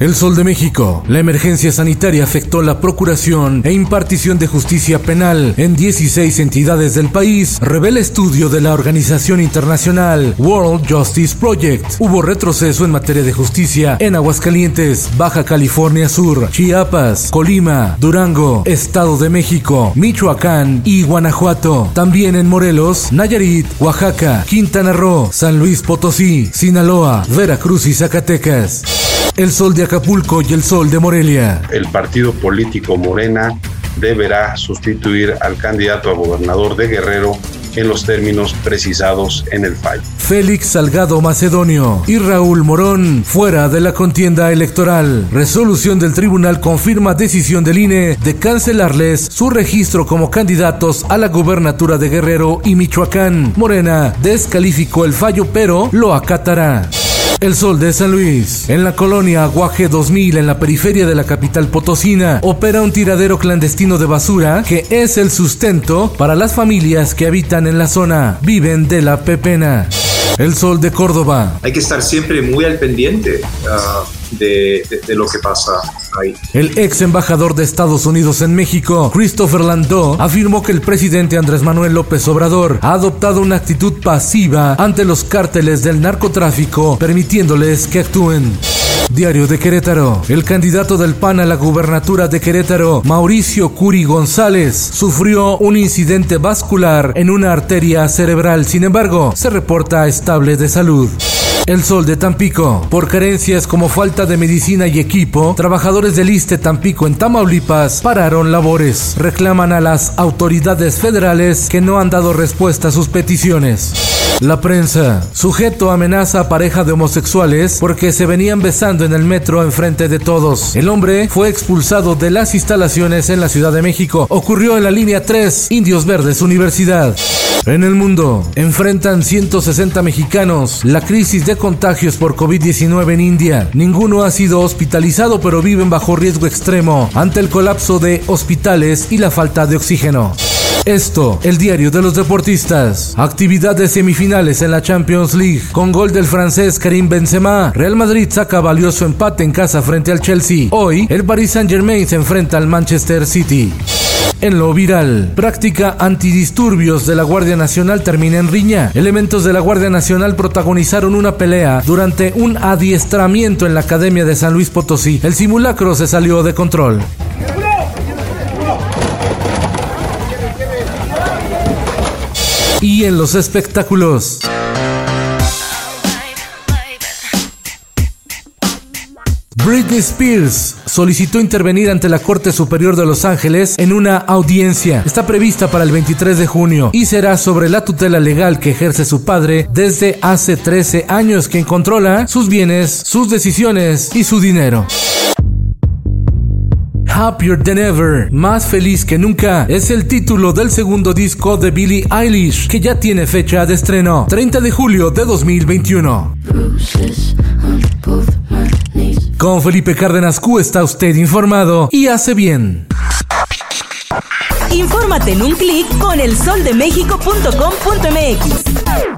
El Sol de México. La emergencia sanitaria afectó la procuración e impartición de justicia penal en 16 entidades del país, revela estudio de la organización internacional World Justice Project. Hubo retroceso en materia de justicia en Aguascalientes, Baja California Sur, Chiapas, Colima, Durango, Estado de México, Michoacán y Guanajuato. También en Morelos, Nayarit, Oaxaca, Quintana Roo, San Luis Potosí, Sinaloa, Veracruz y Zacatecas. El sol de Acapulco y el sol de Morelia. El partido político Morena deberá sustituir al candidato a gobernador de Guerrero en los términos precisados en el fallo. Félix Salgado Macedonio y Raúl Morón fuera de la contienda electoral. Resolución del tribunal confirma decisión del INE de cancelarles su registro como candidatos a la gubernatura de Guerrero y Michoacán. Morena descalificó el fallo pero lo acatará. El Sol de San Luis. En la colonia Aguaje 2000, en la periferia de la capital potosina, opera un tiradero clandestino de basura que es el sustento para las familias que habitan en la zona. Viven de la pepena. El Sol de Córdoba. Hay que estar siempre muy al pendiente de, de, lo que pasa El ex embajador de Estados Unidos en México, Christopher Landau, afirmó que el presidente Andrés Manuel López Obrador ha adoptado una actitud pasiva ante los cárteles del narcotráfico, permitiéndoles que actúen. Diario de Querétaro. El candidato del PAN a la gubernatura de Querétaro, Mauricio Curi González, sufrió un incidente vascular en una arteria cerebral. Sin embargo, se reporta estable de salud. El Sol de Tampico. Por carencias como falta de medicina y equipo, trabajadores del ISTE Tampico en Tamaulipas pararon labores. Reclaman a las autoridades federales que no han dado respuesta a sus peticiones. La prensa. Sujeto amenaza a pareja de homosexuales porque se venían besando en el metro enfrente de todos. El hombre fue expulsado de las instalaciones en la Ciudad de México. Ocurrió en la línea 3, Indios Verdes Universidad. En el mundo, enfrentan 160 mexicanos la crisis de contagios por COVID-19 en India. Ninguno ha sido hospitalizado, pero viven bajo riesgo extremo ante el colapso de hospitales y la falta de oxígeno. Esto, el diario de los deportistas. Actividad de semifinales en la Champions League. Con gol del francés Karim Benzema, Real Madrid saca valioso empate en casa frente al Chelsea. Hoy, el Paris Saint-Germain se enfrenta al Manchester City. En lo viral, práctica antidisturbios de la Guardia Nacional termina en riña. Elementos de la Guardia Nacional protagonizaron una pelea durante un adiestramiento en la Academia de San Luis Potosí. El simulacro se salió de control. Y en los espectáculos. Britney Spears solicitó intervenir ante la Corte Superior de Los Ángeles en una audiencia. Está prevista para el 23 de junio y será sobre la tutela legal que ejerce su padre desde hace 13 años, quien controla sus bienes, sus decisiones y su dinero. Happier Than Ever, más feliz que nunca, es el título del segundo disco de Billie Eilish, que ya tiene fecha de estreno, 30 de julio de 2021. Con Felipe Cárdenas Q está usted informado y hace bien. Infórmate en un clic con elsoldemexico.com.mx.